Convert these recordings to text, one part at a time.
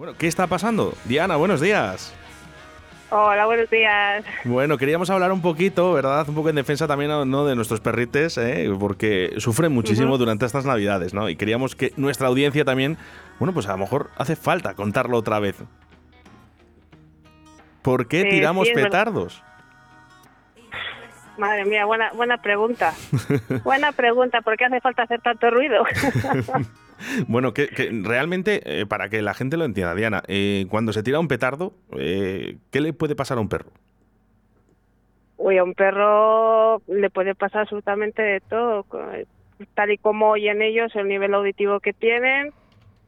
Bueno, ¿qué está pasando? Diana, buenos días. Hola, buenos días. Bueno, queríamos hablar un poquito, ¿verdad? Un poco en defensa también ¿no? de nuestros perrites, ¿eh? porque sufren muchísimo durante estas navidades, ¿no? Y queríamos que nuestra audiencia también, bueno, pues a lo mejor hace falta contarlo otra vez. ¿Por qué tiramos petardos? Madre mía, buena, buena pregunta. buena pregunta, ¿por qué hace falta hacer tanto ruido? bueno, que, realmente, eh, para que la gente lo entienda, Diana, eh, cuando se tira un petardo, eh, ¿qué le puede pasar a un perro? Uy, a un perro le puede pasar absolutamente de todo. Tal y como oyen ellos, el nivel auditivo que tienen,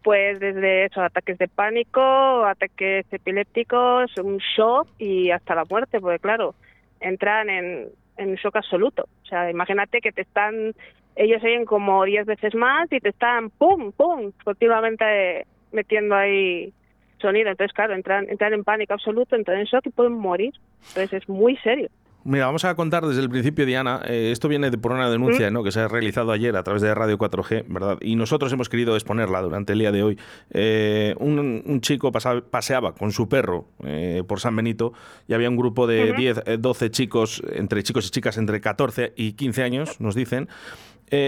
pues desde eso, ataques de pánico, ataques epilépticos, un shock y hasta la muerte, porque claro, entran en, en shock absoluto. O sea, imagínate que te están, ellos oyen como 10 veces más y te están pum, pum, continuamente metiendo ahí sonido. Entonces, claro, entran, entran en pánico absoluto, entran en shock y pueden morir. Entonces es muy serio. Mira, vamos a contar desde el principio, Diana. Eh, esto viene de, por una denuncia ¿no? que se ha realizado ayer a través de Radio 4G, ¿verdad? Y nosotros hemos querido exponerla durante el día de hoy. Eh, un, chico paseaba con su perro eh, por San Benito y había un grupo de 10, 12 chicos, entre chicos y chicas entre 14 y 15 años, nos dicen,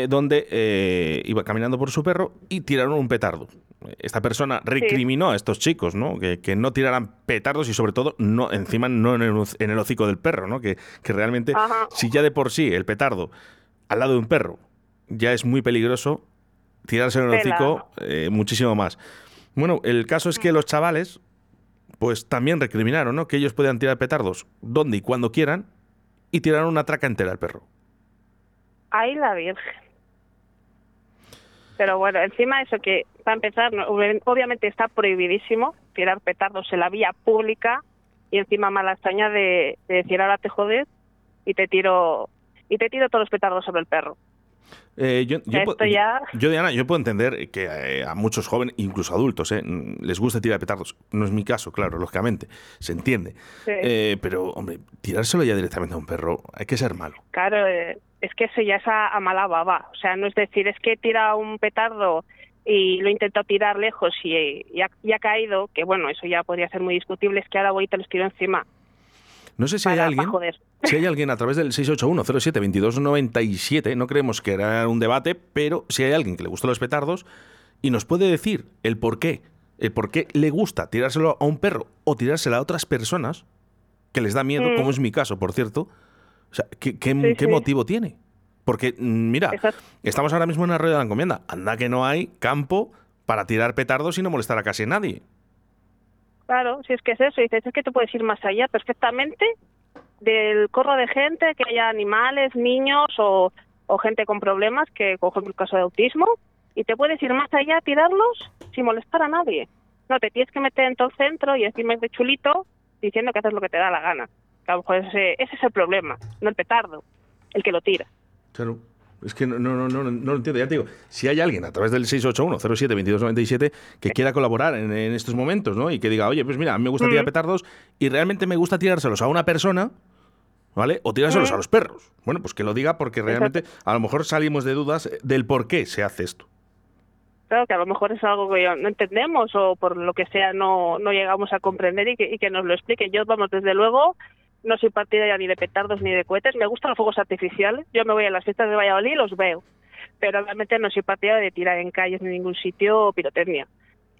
donde iba caminando por su perro y tiraron un petardo esta persona recriminó a estos chicos, ¿no? Que, no tiraran petardos y sobre todo no encima no en el, hocico del perro, ¿no? Que, realmente si ya de por sí el petardo al lado de un perro ya es muy peligroso, tirarse en el hocico eh, muchísimo más. Bueno, el caso es que los chavales pues también recriminaron, ¿no? Que ellos podían tirar petardos donde y cuando quieran y tiraron una traca entera al perro. Ahí la Virgen. Pero bueno, encima eso que, para empezar, obviamente está prohibidísimo tirar petardos en la vía pública y encima mala extraña de, decir ahora te jodes y te tiro y te tiro todos los petardos sobre el perro. Eh, yo, yo, Diana, yo puedo entender que eh, a muchos jóvenes, incluso adultos, eh, les gusta tirar petardos. No es mi caso, claro, lógicamente, se entiende. pero, hombre, tirárselo ya directamente a un perro, hay que ser malo. Claro, es que eso ya es a, mala baba. O sea, no es decir, es que tira un petardo y lo intento tirar lejos y, y, ha, caído, que bueno, eso ya podría ser muy discutible, es que ahora voy y te lo tiro encima. No sé si hay alguien, si hay alguien a través del 681-07-2297, no creemos que era un debate, pero si hay alguien que le gustan los petardos y nos puede decir el por qué, el por qué le gusta tirárselo a un perro o tirárselo a otras personas que les da miedo, mm. como es mi caso, por cierto, o sea, ¿qué, motivo tiene? Porque, mm, mira, estamos ahora mismo en la rueda de la encomienda. Anda que no hay campo para tirar petardos y no molestar a casi nadie. Claro, si es que es eso. Dices, es que tú puedes ir más allá perfectamente del corro de gente, que haya animales, niños o, gente con problemas, que cojo el caso de autismo, y te puedes ir más allá a tirarlos sin molestar a nadie. No, te tienes que meter en todo el centro y encima de chulito diciendo que haces lo que te da la gana a lo mejor ese, es el problema, no el petardo, el que lo tira. Claro. Es que no, no, no, no, lo entiendo. Ya te digo, si hay alguien a través del 681-07-2297 que quiera colaborar en, estos momentos, ¿no? Y que diga, oye, pues mira, a mí me gusta tirar mm. petardos y realmente me gusta tirárselos a una persona, ¿vale? O tirárselos mm. a los perros. Bueno, pues que lo diga porque realmente a lo mejor salimos de dudas del por qué se hace esto. Claro, que a lo mejor es algo que no entendemos o por lo que sea no, no llegamos a comprender y que, y que nos lo explique. Yo, vamos, desde luego no soy partidaria ni de petardos ni de cohetes. Me gustan los fuegos artificiales. Yo me voy a las fiestas de Valladolid y los veo. Pero realmente no soy partidaria de tirar en calles ni en ningún sitio pirotecnia.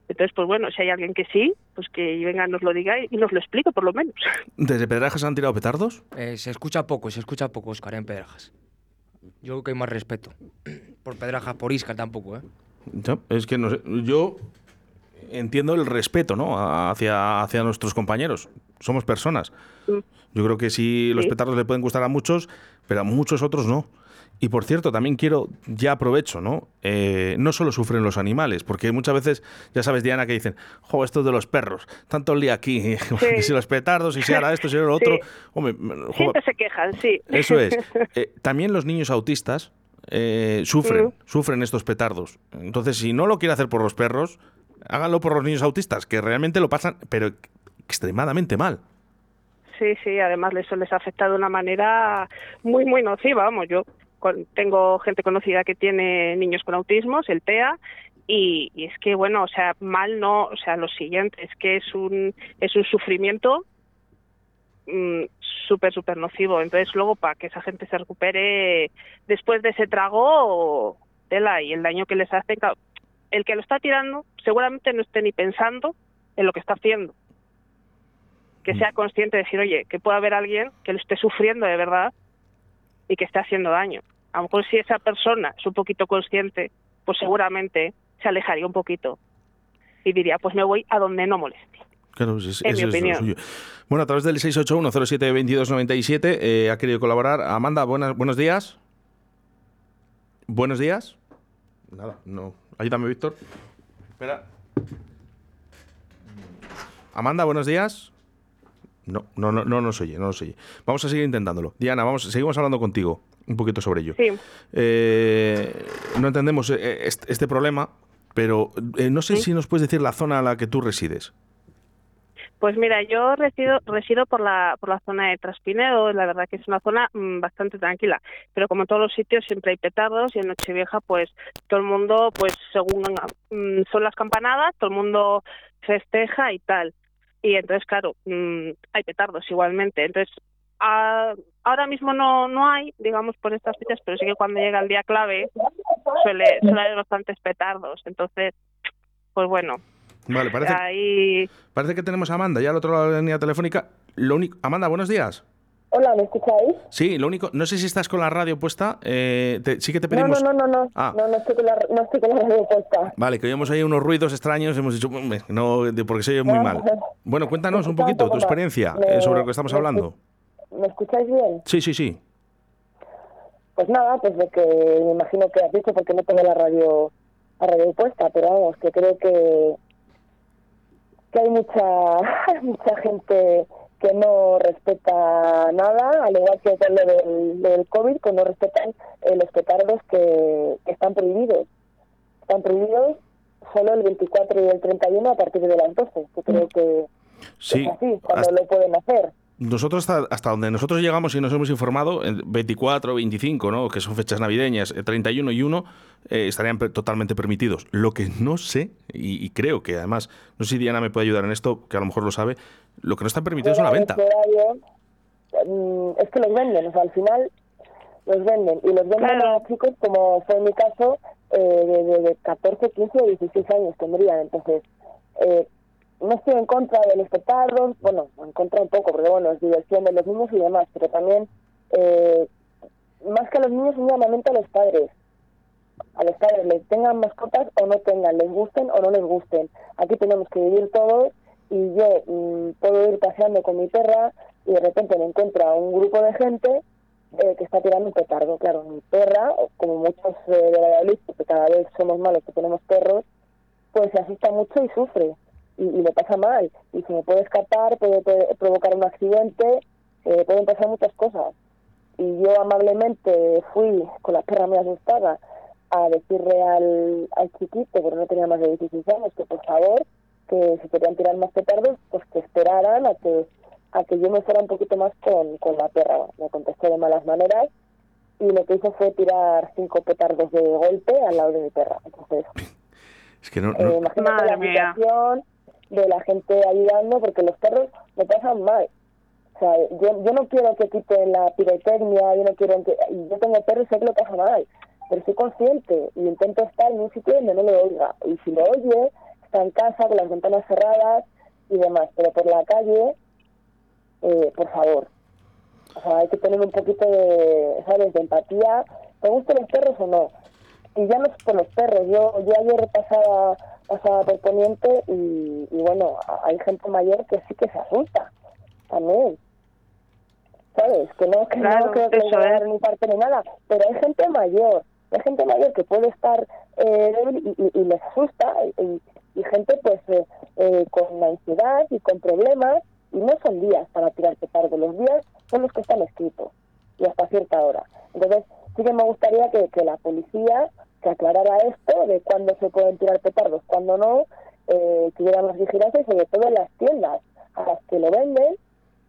Entonces, pues bueno, si hay alguien que sí, pues que venga, nos lo diga y nos lo explique por lo menos. ¿Desde Pedrajas han tirado petardos? Eh, se escucha poco, se escucha poco, Oscar, en Pedrajas. Yo creo que hay más respeto. Por Pedrajas, por Isca tampoco, ¿eh? es que no sé, yo entiendo el respeto ¿no? hacia, hacia nuestros compañeros. Somos personas. Mm. Yo creo que sí, los petardos le pueden gustar a muchos, pero a muchos otros no. Y por cierto, también quiero, ya aprovecho, ¿no? Eh, no solo sufren los animales, porque muchas veces, ya sabes, Diana, que dicen, jo, esto de los perros, tanto el día aquí, si los petardos, y si ahora esto, si ahora lo otro. Hombre, Siempre se quejan, sí. Eso es. Eh, también los niños autistas eh, sufren, mm. sufren estos petardos. Entonces, si no lo quiere hacer por los perros, háganlo por los niños autistas, que realmente lo pasan, pero extremadamente mal. Sí, sí, además eso les afecta de una manera muy, muy nociva. Vamos, yo tengo gente conocida que tiene niños con autismos, el TEA, y, y, es que bueno o sea mal no o sea lo siguiente es que es un es un sufrimiento mm, súper súper nocivo. Entonces luego para que esa gente se recupere después de ese trago tela y el daño que les hace el que lo está tirando seguramente no esté ni pensando en lo que está haciendo. Que sea consciente de decir oye que puede haber alguien que lo esté sufriendo de verdad y que esté haciendo daño a lo mejor si esa persona es un poquito consciente pues seguramente se alejaría un poquito y diría, pues me voy a donde no moleste. Claro, es, en mi opinión. bueno, a través del 681-07-2297 eh, ha querido colaborar. Amanda, buenas, buenos días. Buenos días. Nada, no. Ayúdame, Víctor. Espera. Amanda, buenos días. No, no, no, no nos oye, no nos oye. Vamos a seguir intentándolo. Diana, vamos, seguimos hablando contigo un poquito sobre ello. Sí. Eh, no entendemos eh, este, problema, pero eh, no sé si nos puedes decir la zona a la que tú resides. Pues mira, yo resido, resido por la por la zona de Traspinedo, la verdad que es una zona mm, bastante tranquila, pero como en todos los sitios siempre hay petardos y en Nochevieja pues todo el mundo pues según mm, son las campanadas, todo el mundo festeja y tal. Y entonces claro, mm, hay petardos igualmente. Entonces ahora mismo no, no hay, digamos, por estas fechas, pero sí que cuando llega el día clave suele, suele haber bastantes petardos. Entonces, pues bueno. Vale, parece, parece que tenemos a Amanda ya al otro lado de la línea telefónica. Lo único, Amanda, buenos días. Hola, ¿me escucháis? Sí, lo único, no sé si estás con la radio puesta, eh, sí que te pedimos... No, no, no, no, ah. no, no, estoy con la, no estoy con la radio puesta. Vale, que oímos ahí unos ruidos extraños, hemos dicho, no, porque se oye muy mal. Bueno, cuéntanos un poquito tu experiencia eh, sobre lo que estamos hablando. ¿Me escucháis bien? Sí, sí, sí. Pues nada, pues de que me imagino que has dicho porque no tengo la radio, la radio puesta, pero vamos, que creo que, que hay mucha, mucha gente que no respeta nada, al igual que con lo del, del COVID, que no respetan eh, los petardos que, están prohibidos. Están prohibidos solo el 24 y el 31 a partir de las 12, que creo que sí, es así, cuando lo pueden hacer nosotros hasta, donde nosotros llegamos y nos hemos informado, 24, 25, ¿no? que son fechas navideñas, 31 y 1 eh, estarían totalmente permitidos. Lo que no sé, y, creo que además, no sé si Diana me puede ayudar en esto, que a lo mejor lo sabe, lo que no está permitido es la venta. Mm, es que los venden, o sea, al final los venden. Y los venden a chicos, como fue en mi caso, eh, de, de, 14, 15 o 16 años tendrían. Entonces, eh, no estoy en contra del espectáculo, bueno, en contra un poco, porque bueno, es diversión de los niños y demás, pero también, eh, más que a los niños, un llamamiento a los padres. A los padres, les tengan mascotas o no tengan, les gusten o no les gusten. Aquí tenemos que vivir todos y yo mm, puedo ir paseando con mi perra y de repente me encuentro a un grupo de gente eh, que está tirando un petardo. Claro, mi perra, como muchos eh, de la Valladolid, porque cada vez somos malos que tenemos perros, pues se asusta mucho y sufre y, y, le pasa mal. Y si me puede escapar, puede, provocar un accidente, eh, pueden pasar muchas cosas. Y yo amablemente fui con la perra muy asustada a decirle al, al chiquito, porque no tenía más de 16 años, que por favor, que si querían tirar más petardos, pues que esperaran a que a que yo me fuera un poquito más con, con la perra. Me contestó de malas maneras y lo que hizo fue tirar cinco petardos de golpe al lado de mi perra. Entonces, es que no, Eh, la situación, de la gente ayudando porque los perros me pasan mal. O sea, yo, yo no quiero que quiten la pirotecnia, yo no quiero que... Yo tengo perros y sé que lo pasa mal, pero soy consciente y intento estar en un sitio donde no lo oiga. Y si lo oye, está en casa con las ventanas cerradas y demás, pero por la calle, eh, por favor. O sea, hay que tener un poquito de, ¿sabes?, de empatía. ¿Te gustan los perros o no? Y ya no es por los perros. Yo, yo ayer pasaba pasaba por Poniente y, y, bueno, hay gente mayor que sí que se asusta también. ¿Sabes? Que no, que no creo que le dar ni parte ni nada, pero hay gente mayor, hay gente mayor que puede estar eh, débil y, y, les asusta y, y gente pues eh, eh, con ansiedad y con problemas y no son días para tirar petardo, los días son los que están escritos y hasta cierta hora. Entonces sí que me gustaría que, que la policía que aclarara esto de cuándo se pueden tirar petardos, cuándo no, eh, que hubieran las vigilancias y sobre todo en las tiendas a las que lo venden,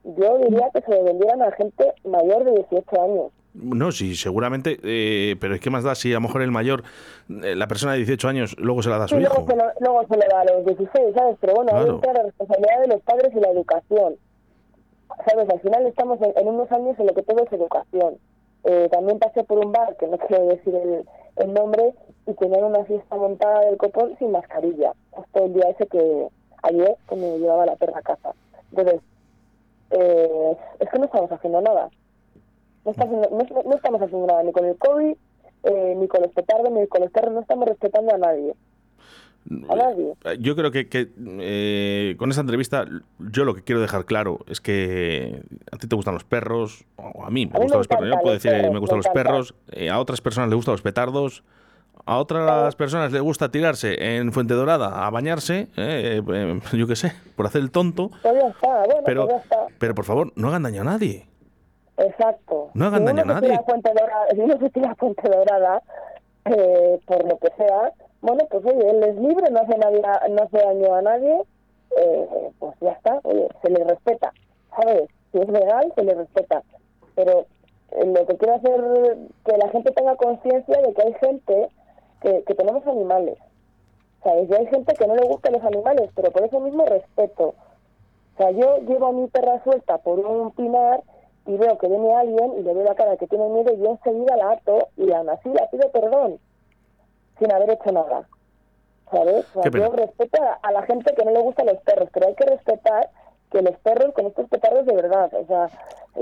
yo diría que se lo vendieran a gente mayor de 18 años. No, sí, seguramente, eh, pero es que más da si a lo mejor el mayor, eh, la persona de 18 años, luego se la da a su Sí, hijo. luego se, lo, luego se le da a los 16, ¿sabes? Pero bueno, Claro. ahí está la responsabilidad de los padres y la educación. ¿Sabes? Al final estamos en, en unos años en lo que todo es educación. Eh, también pasé por un bar, que no quiero decir el, el nombre, y tenían una fiesta montada del copón sin mascarilla. Justo el día ese que ayer, que me llevaba la perra a casa. Entonces, eh, es que no estamos haciendo nada. No, está haciendo- no- no estamos haciendo nada, ni con el COVID, eh, ni con los petardos, ni con los perros, no estamos respetando a nadie. A nadie. Eh, Yo creo que, que, eh, con esta entrevista yo lo que quiero dejar claro es que a ti te gustan los perros, o a mí me A mí gustan me los perros. Yo puedo decir eh, perros, me gustan me los perros, eh, a otras personas les gustan los petardos, a otras personas les gusta tirarse en Fuente Dorada a bañarse, eh, eh, yo qué sé, por hacer el tonto, Pues ya está, bueno, pero, pues ya está. pero por favor, no hagan daño a nadie. Exacto. No hagan Si daño a nadie. Fuente Dorada, si uno se tira Fuente Dorada, eh, por lo que sea, bueno, pues oye, él es libre, no hace, nadie, no hace daño a nadie, eh, pues ya está, oye, se le respeta, ¿sabes? Si es legal, se le respeta. Pero eh, lo que quiero hacer que la gente tenga conciencia de que hay gente que, que tenemos animales. ¿Sabes? Y hay gente que no le gustan los animales, pero por eso mismo respeto. O sea, yo llevo a mi perra suelta por un pinar y veo que viene alguien y le veo la cara que tiene miedo y yo enseguida la ato y aún así la pido perdón sin haber hecho nada. ¿Sabes? O sea, yo respeto a, a la gente que no le gustan los perros, pero hay que respetar que los perros con estos petardos de verdad, o sea,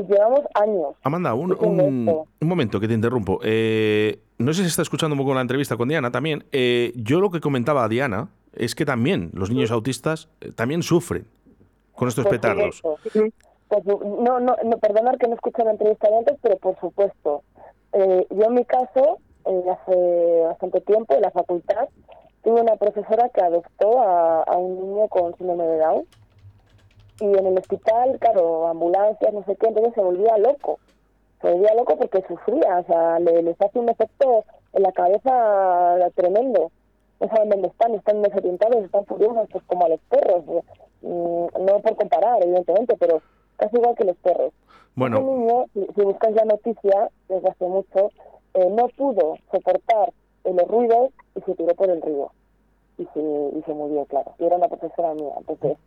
llevamos años. Amanda, un, un- un momento que te interrumpo. Eh, no sé si está escuchando un poco la entrevista con Diana también. Eh, yo lo que comentaba a Diana es que también los niños autistas eh, también sufren con estos Por petardos. supuesto. Su- no, no, no, perdonar que no escuché la entrevista de antes, pero por supuesto. Eh, yo en mi caso, eh, hace bastante tiempo, en la facultad, tuve una profesora que adoptó a, un niño con síndrome de Down. Y en el hospital, claro, ambulancias, no sé qué, entonces se volvía loco. Se volvía loco porque sufría, o sea, le, les hace un efecto en la cabeza tremendo. No saben dónde están, están desorientados, están furiosos, pues como a los perros. Mm, no por comparar, evidentemente, pero casi igual que los perros. Bueno. Ese niño, si, si buscas la noticia, desde hace mucho, eh, no pudo soportar eh, los ruidos y se tiró por el río. Y se, y se murió, claro. Y era una profesora mía. Entonces,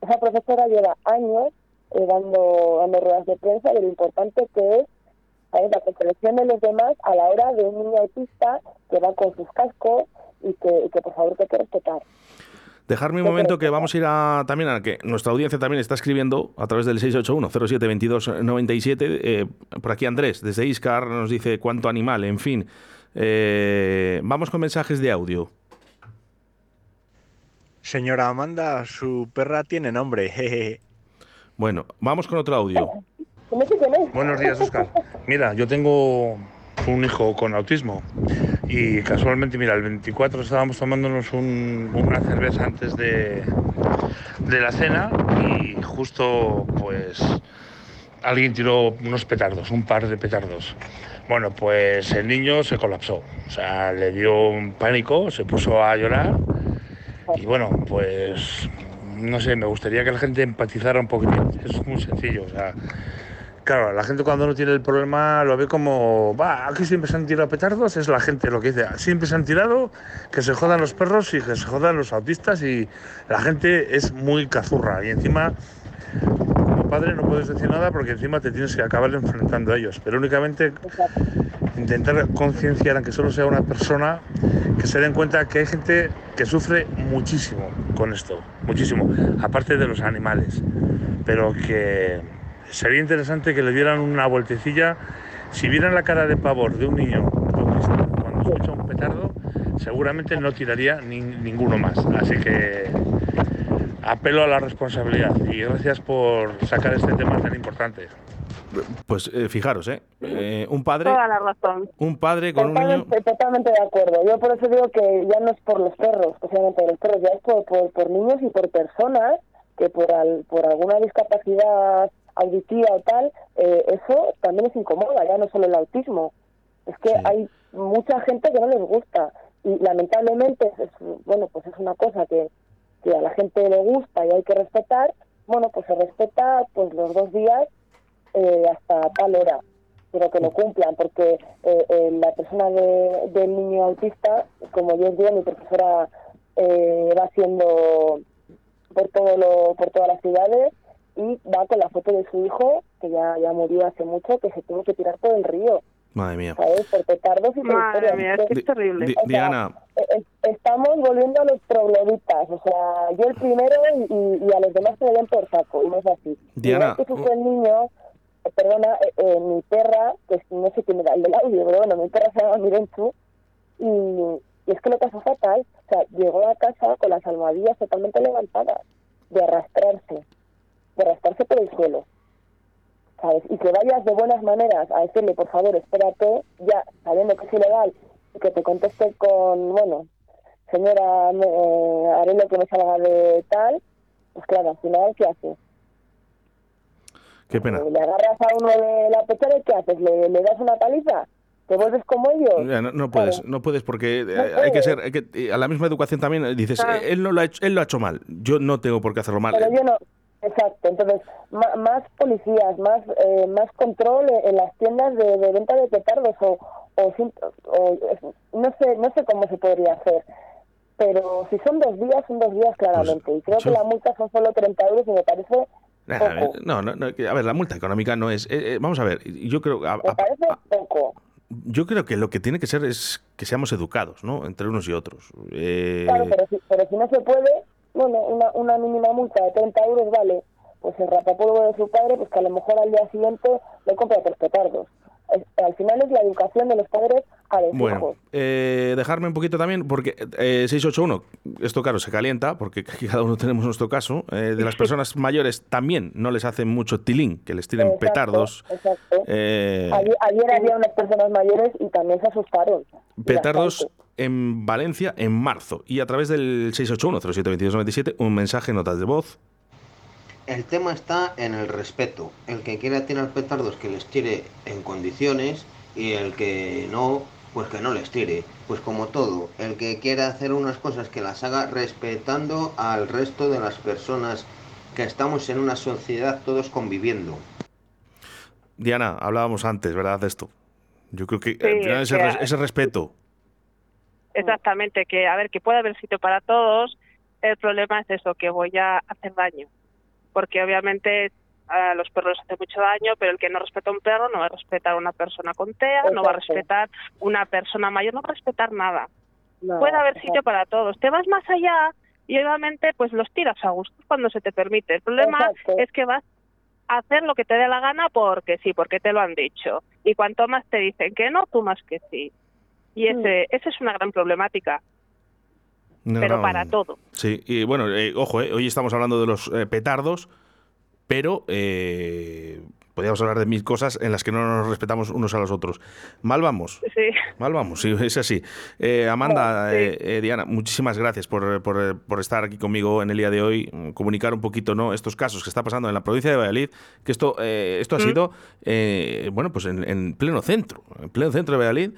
esa profesora lleva años eh, dando, dando ruedas de prensa de lo importante que es ¿sabes? la comprensión de los demás a la hora de un niño autista que va con sus cascos y que, y que por favor que hay que respetar. Dejarme un momento que vamos a ir a también a que nuestra audiencia también está escribiendo a través del 681-0722-97. Eh, por aquí Andrés, desde Iscar, nos dice cuánto animal, en fin. Eh, vamos con mensajes de audio. Señora Amanda, su perra tiene nombre. jeje. Bueno, vamos con otro audio. Buenos días, Oscar. Mira, yo tengo un hijo con autismo y casualmente, mira, el 24 estábamos tomándonos un- una cerveza antes de, de la cena y justo pues alguien tiró unos petardos, un par de petardos. Bueno, pues el niño se colapsó, o sea, le dio un pánico, se puso a llorar y bueno, pues no sé, me gustaría que la gente empatizara un poquitín. Es muy sencillo, o sea, Claro, la gente cuando no tiene el problema lo ve como, va, aquí siempre se han tirado petardos, es la gente lo que dice, siempre se han tirado, que se jodan los perros y que se jodan los autistas y la gente es muy cazurra y encima como padre no puedes decir nada porque encima te tienes que acabar enfrentando a ellos, pero únicamente intentar concienciar, aunque solo sea una persona, que se den cuenta que hay gente que sufre muchísimo con esto, muchísimo, aparte de los animales, pero que sería interesante que le dieran una vueltecilla. Si vieran la cara de pavor de un niño cuando escucha un petardo, seguramente no tiraría ni- ninguno más. Así que apelo a la responsabilidad y gracias por sacar este tema tan importante. Pues eh, fijaros, ¿eh? Eh, un padre, Toda la razón. un padre con un niño. Totalmente, totalmente de acuerdo. Yo por eso digo que ya no es por los perros, especialmente los perros, ya es por, por, por niños y por personas que por, al, por alguna discapacidad auditiva o tal, eh, eso también es incomoda, ya no solo el autismo. Es que Sí. hay mucha gente que no les gusta y lamentablemente es, bueno pues es una cosa que, que a la gente le gusta y hay que respetar. Bueno, pues se respeta pues los dos días eh, hasta tal hora. pero que lo cumplan, porque eh, eh, la persona de- del niño autista, como yo os digo, mi profesora eh, va haciendo por todo lo, por todas las ciudades y va con la foto de su hijo, que ya, ya murió hace mucho, que se tuvo que tirar por el río, Madre mía. ¿sabes? Por petardos y por Madre mía, es que Di- es terrible. Di- O sea, Diana, eh, eh, estamos volviendo a los trogloditas, o sea, yo el primero y, y- a los demás se le den por saco, y no es así. Diana, que sufre el niño, eh, perdona, eh, eh, mi perra, que no sé quién era el del audio, pero bueno, mi perra se llama Mirenchu, y, y es que lo pasó fatal, o sea, llegó a casa con las almohadillas totalmente levantadas, de arrastrarse, de arrastrarse por el suelo. ¿sabes? Y que vayas de buenas maneras a decirle, por favor, espérate, ya sabiendo que es ilegal, y que te conteste con, bueno, señora, me- eh, haré lo que me salga de tal, pues claro, al final, ¿qué haces? qué pena. Le agarras a uno de la pechera y ¿qué haces? ¿Le, le das una paliza? ¿Te vuelves como ellos? No, no puedes, Claro. no puedes porque eh, No hay que ser, hay que- eh, a la misma educación también eh, dices, eh, él no lo ha hecho, él lo ha hecho mal, yo no tengo por qué hacerlo mal. Pero yo no, exacto. Entonces, más policías, más eh, más control en, las tiendas de, de venta de petardos o, no sé no sé cómo se podría hacer. Pero si son dos días, son dos días claramente. y creo que la multa son solo 30 euros y me parece Nah, no, no, no, a ver, la multa económica no es. eh, eh, vamos a ver, yo creo, a- Me a- parece a- poco. yo creo que lo que tiene que ser es que seamos educados, ¿no? Entre unos y otros. Eh, Claro, pero si, pero si no se puede, bueno, una, una mínima multa de 30 euros vale. Pues el rapapolvo de su padre, pues que a lo mejor al día siguiente le compra tres petardos. Al final es la educación de los padres a los Bueno, hijos. eh, dejarme un poquito también, porque eh, 681, esto claro, se calienta, porque aquí cada uno tenemos nuestro caso. eh, de las personas mayores también no les hacen mucho tilín, que les tiren Exacto, petardos. Exacto. eh, Ayer, ayer había unas personas mayores y también se asustaron. Petardos en Valencia en marzo. Y a través del 681-072297, un mensaje, notas de voz. El tema está en el respeto. El que quiera tirar petardos que les tire en condiciones y el que no, pues que no les tire. Pues como todo, el que quiera hacer unas cosas que las haga respetando al resto de las personas que estamos en una sociedad todos conviviendo. Diana, hablábamos antes, ¿verdad? De esto. Yo creo que Sí, al final es ese, que- ese respeto. Exactamente, que a ver, que puede haber sitio para todos. El problema es eso, que voy a hacer daño. Porque obviamente a los perros les hace mucho daño, pero el que no respeta a un perro no va a respetar a una persona con TEA, no va a respetar una persona mayor, no va a respetar nada. No, Puede haber sitio para todos. Te vas más allá y obviamente pues los tiras a gusto cuando se te permite. El problema Exacto. es que vas a hacer lo que te dé la gana porque sí, porque te lo han dicho. Y cuanto más te dicen que no, tú más que sí. Y Mm. ese, esa es una gran problemática, No, pero no, para todo. Sí, y bueno, eh, ojo, eh, hoy estamos hablando de los eh, petardos, pero eh, podríamos hablar de mil cosas en las que no nos respetamos unos a los otros. Mal vamos, Sí. mal vamos, sí, es así. Eh, Amanda, Oh, sí. eh, eh, Diana, muchísimas gracias por, por- por estar aquí conmigo en el día de hoy, mm, comunicar un poquito ¿no? estos casos que está pasando en la provincia de Valladolid, que esto, eh, esto ha Mm. sido, eh, bueno, pues en, en pleno centro, en pleno centro de Valladolid.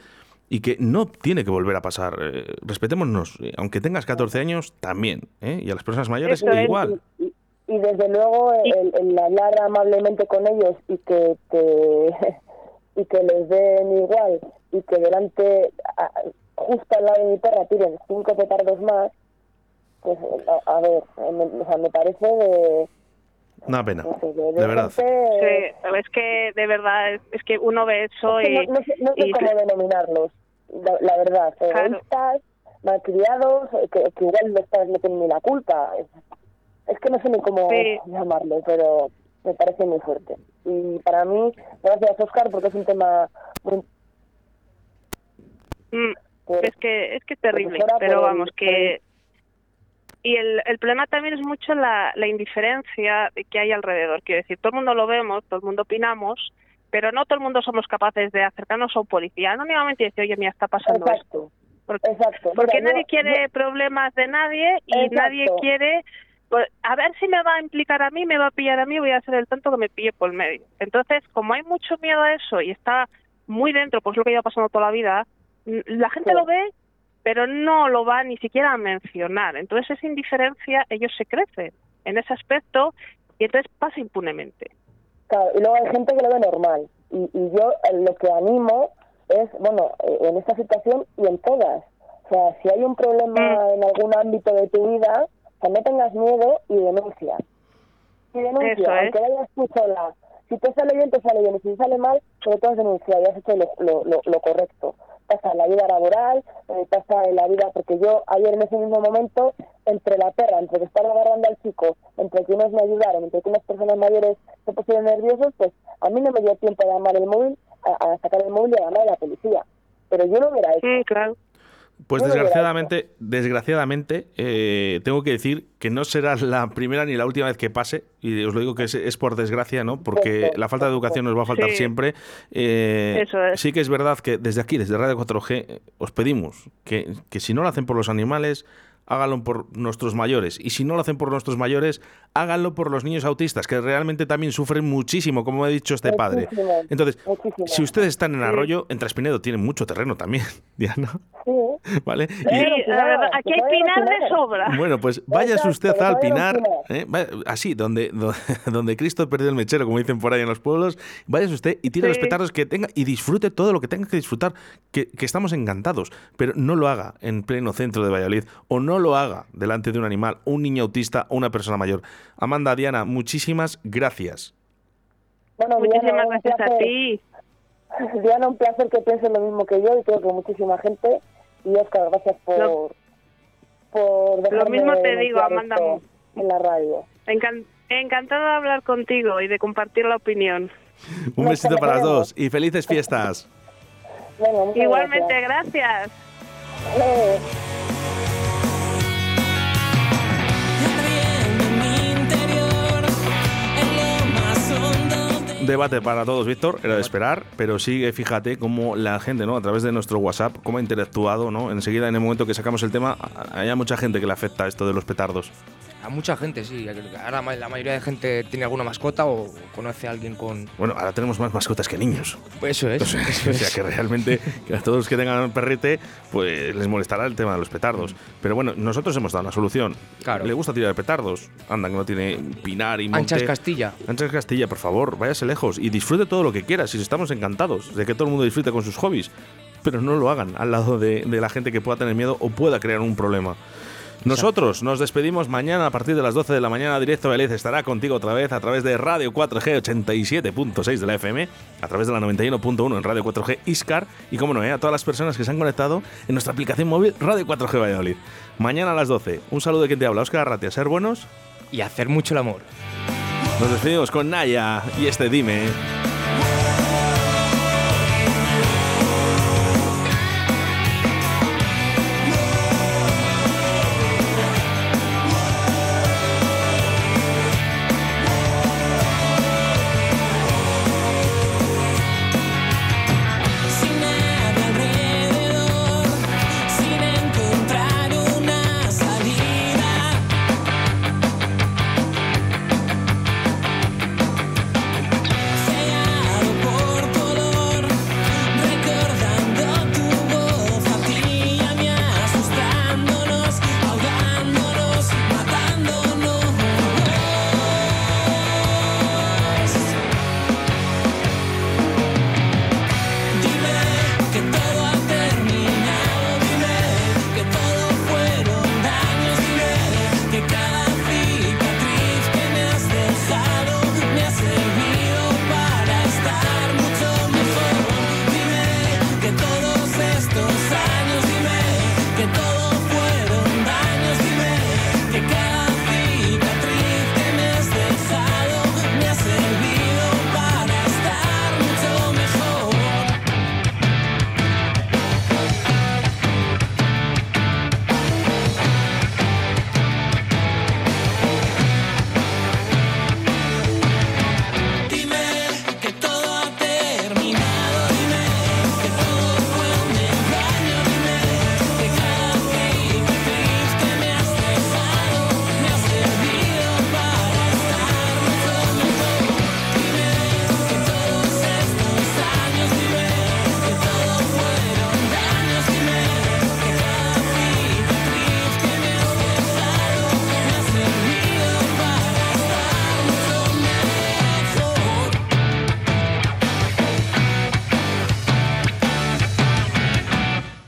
Y que no tiene que volver a pasar. Respetémonos. Aunque tengas 14 años, también. ¿eh? Y a las personas mayores, Eso igual. Y desde luego el, el hablar amablemente con ellos y que te, y que les den igual y que delante justo al lado de mi perra tiren cinco petardos más pues a, a ver me, o sea, me parece de, Una pena. no sé, de, De verdad. gente- Sí, es que de verdad, es, que uno ve eso es que y... no, no sé, no sé y- cómo denominarlos la, la verdad Claro. egoístas malcriados eh, que, que igual no tienen ni la culpa es, que no sé ni cómo Sí. llamarlo pero me parece muy fuerte y para mí gracias Oscar porque es un tema muy Mm, pues, es que es que es terrible, pero vamos que y el, el problema también es mucho la, la indiferencia que hay alrededor. Quiero decir, todo el mundo lo vemos, todo el mundo opinamos, pero no todo el mundo somos capaces de acercarnos a un policía anónimamente y decir, oye, mira, está pasando esto. Porque, exacto porque Mira, nadie yo- quiere problemas de nadie y Exacto. nadie quiere... pues, a ver si me va a implicar a mí, me va a pillar a mí, voy a ser el tonto que me pille por el medio. Entonces, como hay mucho miedo a eso y está muy dentro, pues lo que lleva pasando toda la vida, mm, la gente Sí. lo ve, pero no lo va ni siquiera a mencionar. Entonces, esa indiferencia, ellos se crecen en ese aspecto y entonces pasa impunemente. Claro, y luego hay gente que lo ve normal. Y, y yo eh, lo que animo es, bueno, eh, en esta situación y en todas. O sea, si hay un problema Mm. en algún ámbito de tu vida, sea, no tengas miedo y denuncia. Y denuncia, Eso es. aunque vayas tú sola. Si te sale bien, te sale bien. Y si te sale mal, pero tú has denunciado y has hecho lo, lo, lo, lo correcto. Pasa en la vida laboral, eh, pasa en la vida, porque yo ayer en ese mismo momento, entre la perra, entre que estaba agarrando al chico, entre que unos me ayudaron, entre que unas personas mayores se pusieron nerviosos, pues a mí no me dio tiempo de llamar el móvil, a, a sacar el móvil y a llamar a la policía. Pero yo lo hubiera hecho. Mm, claro. Pues desgraciadamente, desgraciadamente, eh, tengo que decir que no será la primera ni la última vez que pase, y os lo digo que es, es por desgracia, ¿no? Porque la falta de educación nos va a faltar Sí. siempre. Eh, Eso es. Sí que es verdad que desde aquí, desde Radio 4G, eh, os pedimos que, que si no lo hacen por los animales, háganlo por nuestros mayores. Y si no lo hacen por nuestros mayores, háganlo por los niños autistas, que realmente también sufren muchísimo, como ha dicho este padre. Muchísimo, Entonces, muchísimo. si ustedes están en Arroyo, en Traspinedo tienen mucho terreno también, Diana, Sí, ¿vale? Sí, la verdad, aquí hay pinar de sobra. bueno, pues váyase usted al Pinar. ¿eh? Así, donde, do- donde Cristo perdió el mechero, como dicen por ahí en los pueblos, váyase usted y tire los petardos que tenga y disfrute todo lo que tenga que disfrutar, que, que estamos encantados, pero no lo haga en pleno centro de Valladolid o no lo haga delante de un animal, un niño autista o una persona mayor. Amanda, Diana, muchísimas gracias. Bueno, Muchísimas Diana, un gracias a placer. ti. Diana, un placer que piensen lo mismo que yo y creo que muchísima gente. Y Oscar, gracias por, Lo- por dejarme mismo te digo, Amanda. en la radio. Encan- encantada de hablar contigo y de compartir la opinión. Un Nos besito para las dos y felices fiestas. Muchas Igualmente, gracias. gracias. Debate para todos, Víctor, era de esperar, pero sigue, fíjate cómo la gente, ¿no? A través de nuestro WhatsApp, cómo ha interactuado, ¿no? Enseguida, en el momento que sacamos el tema, hay mucha gente que le afecta esto de los petardos. A mucha gente, sí. Ahora la mayoría de gente tiene alguna mascota o conoce a alguien con. Bueno, ahora tenemos más mascotas que niños. Eso es. O sea, o sea, que realmente que a todos los que tengan un perrete, pues les molestará el tema de los petardos. Pero bueno, nosotros hemos dado una solución. Claro. Le gusta tirar petardos. Anda, que no tiene pinar y monte. Anchas Castilla. Anchas Castilla, por favor, váyase lejos y disfrute todo lo que quiera. Si estamos encantados de que todo el mundo disfrute con sus hobbies, pero no lo hagan al lado de, de la gente que pueda tener miedo o pueda crear un problema. Nosotros nos despedimos mañana a partir de las 12 de la mañana. Directo Vélez estará contigo otra vez a través de Radio 4G 87.6 de la FM, a través de la 91.1 en Radio 4G Iscar y, como no, eh, a todas las personas que se han conectado en nuestra aplicación móvil Radio 4G Valladolid. Mañana a las 12. Un saludo de quien te habla, Oscar Arratia. Ser buenos. Y hacer mucho el amor. Nos despedimos con Naya y este Dime.